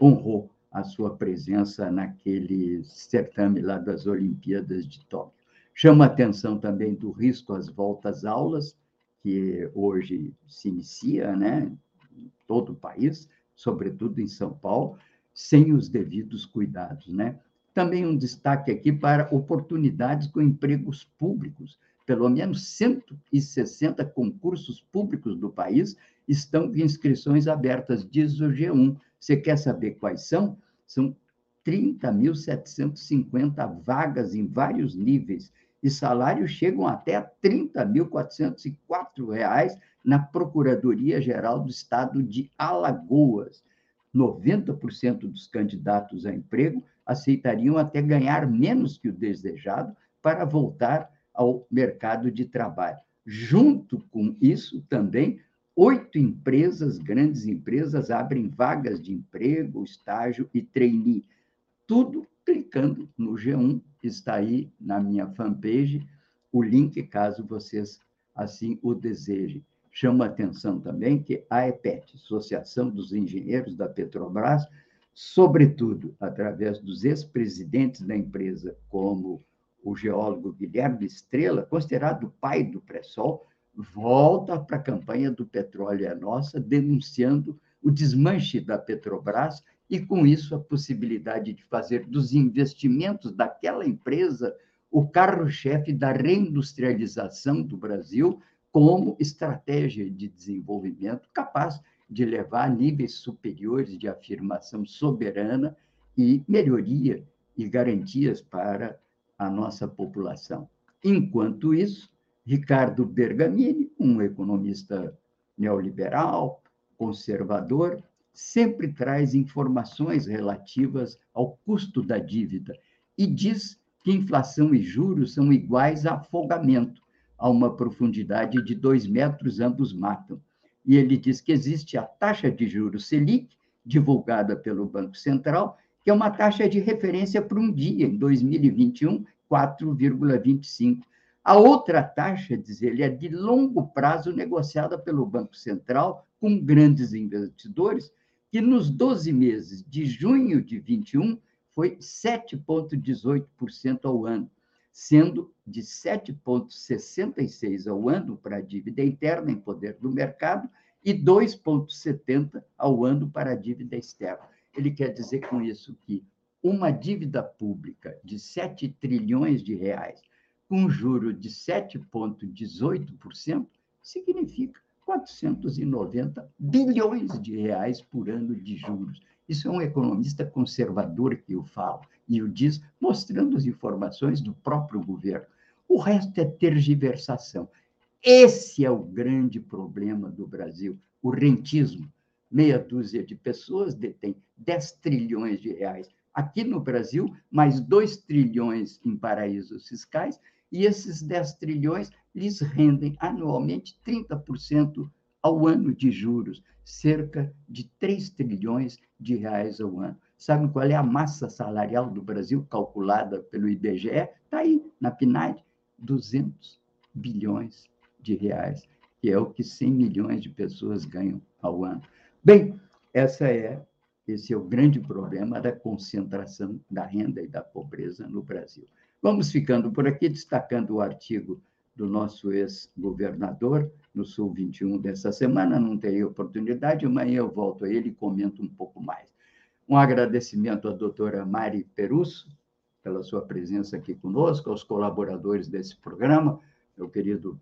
honrou a sua presença naquele certame lá das Olimpíadas de Tóquio. Chama atenção também do risco às voltas aulas, que hoje se inicia né, em todo o país, sobretudo em São Paulo, sem os devidos cuidados. Né? Também um destaque aqui para oportunidades com empregos públicos. Pelo menos 160 concursos públicos do país estão com inscrições abertas, diz o G1. Você quer saber quais são? São 30.750 vagas em vários níveis, e salários chegam até a R$ 30.404 na Procuradoria-Geral do Estado de Alagoas. 90% dos candidatos a emprego aceitariam até ganhar menos que o desejado para voltar ao mercado de trabalho. Junto com isso, também, oito empresas, grandes empresas, abrem vagas de emprego, estágio e trainee. Tudo clicando no G1, está aí na minha fanpage, o link, caso vocês assim o desejem. Chama atenção também que a EPET, Associação dos Engenheiros da Petrobras, sobretudo através dos ex-presidentes da empresa, como o geólogo Guilherme Estrela, considerado o pai do pré-sol, volta para a campanha do Petróleo é Nossa, denunciando o desmanche da Petrobras e, com isso, a possibilidade de fazer dos investimentos daquela empresa o carro-chefe da reindustrialização do Brasil como estratégia de desenvolvimento capaz de levar a níveis superiores de afirmação soberana e melhoria e garantias para a nossa população. Enquanto isso, Ricardo Bergamini, um economista neoliberal, conservador, sempre traz informações relativas ao custo da dívida e diz que inflação e juros são iguais a afogamento, a uma profundidade de dois metros, ambos matam e ele diz que existe a taxa de juros Selic, divulgada pelo Banco Central, que é uma taxa de referência para um dia, em 2021, 4,25. A outra taxa, diz ele, é de longo prazo negociada pelo Banco Central com grandes investidores, que nos 12 meses de junho de 21 foi 7,18% ao ano, sendo de 7,66% ao ano para a dívida interna em poder do mercado e 2,70% ao ano para a dívida externa. Ele quer dizer com isso que uma dívida pública de 7 trilhões de reais, com juro de 7,18%, significa 490 bilhões de reais por ano de juros. Isso é um economista conservador que o fala e o diz, mostrando as informações do próprio governo. O resto é tergiversação. Esse é o grande problema do Brasil, o rentismo. Meia dúzia de pessoas detém 10 trilhões de reais aqui no Brasil, mais 2 trilhões em paraísos fiscais, e esses 10 trilhões lhes rendem anualmente 30% ao ano de juros, cerca de 3 trilhões de reais ao ano. Sabe qual é a massa salarial do Brasil calculada pelo IBGE? Está aí, na PNAD, 200 bilhões de reais, que é o que 100 milhões de pessoas ganham ao ano. Bem, essa é esse é o grande problema da concentração da renda e da pobreza no Brasil. Vamos ficando por aqui, destacando o artigo do nosso ex-governador, no Sul 21 dessa semana. Não terei oportunidade, amanhã eu volto a ele e comento um pouco mais. Um agradecimento à doutora Mari Perusso, pela sua presença aqui conosco, aos colaboradores desse programa, meu querido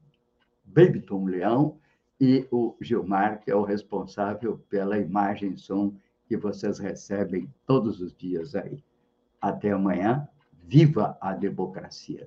Babyton Leão e o Gilmar, que é o responsável pela imagem e som que vocês recebem todos os dias aí. Até amanhã. Viva a democracia!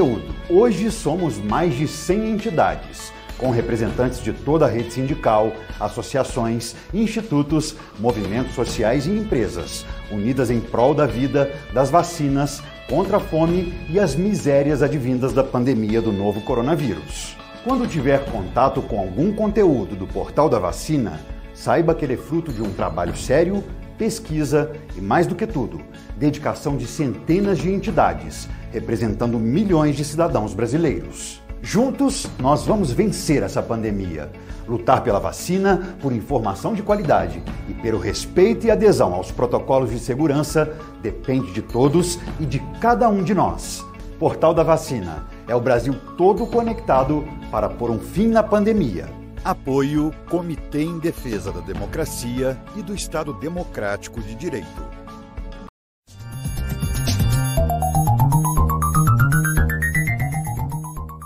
conteúdo. Hoje somos mais de 100 entidades, com representantes de toda a rede sindical, associações, institutos, movimentos sociais e empresas, unidas em prol da vida, das vacinas, contra a fome e as misérias advindas da pandemia do novo coronavírus. Quando tiver contato com algum conteúdo do Portal da Vacina, Saiba que ele é fruto de um trabalho sério, pesquisa e, mais do que tudo, dedicação de centenas de entidades, representando milhões de cidadãos brasileiros. Juntos, nós vamos vencer essa pandemia. Lutar pela vacina, por informação de qualidade e pelo respeito e adesão aos protocolos de segurança depende de todos e de cada um de nós. Portal da Vacina é o Brasil todo conectado para pôr um fim na pandemia. Apoio Comitê em Defesa da Democracia e do Estado Democrático de Direito.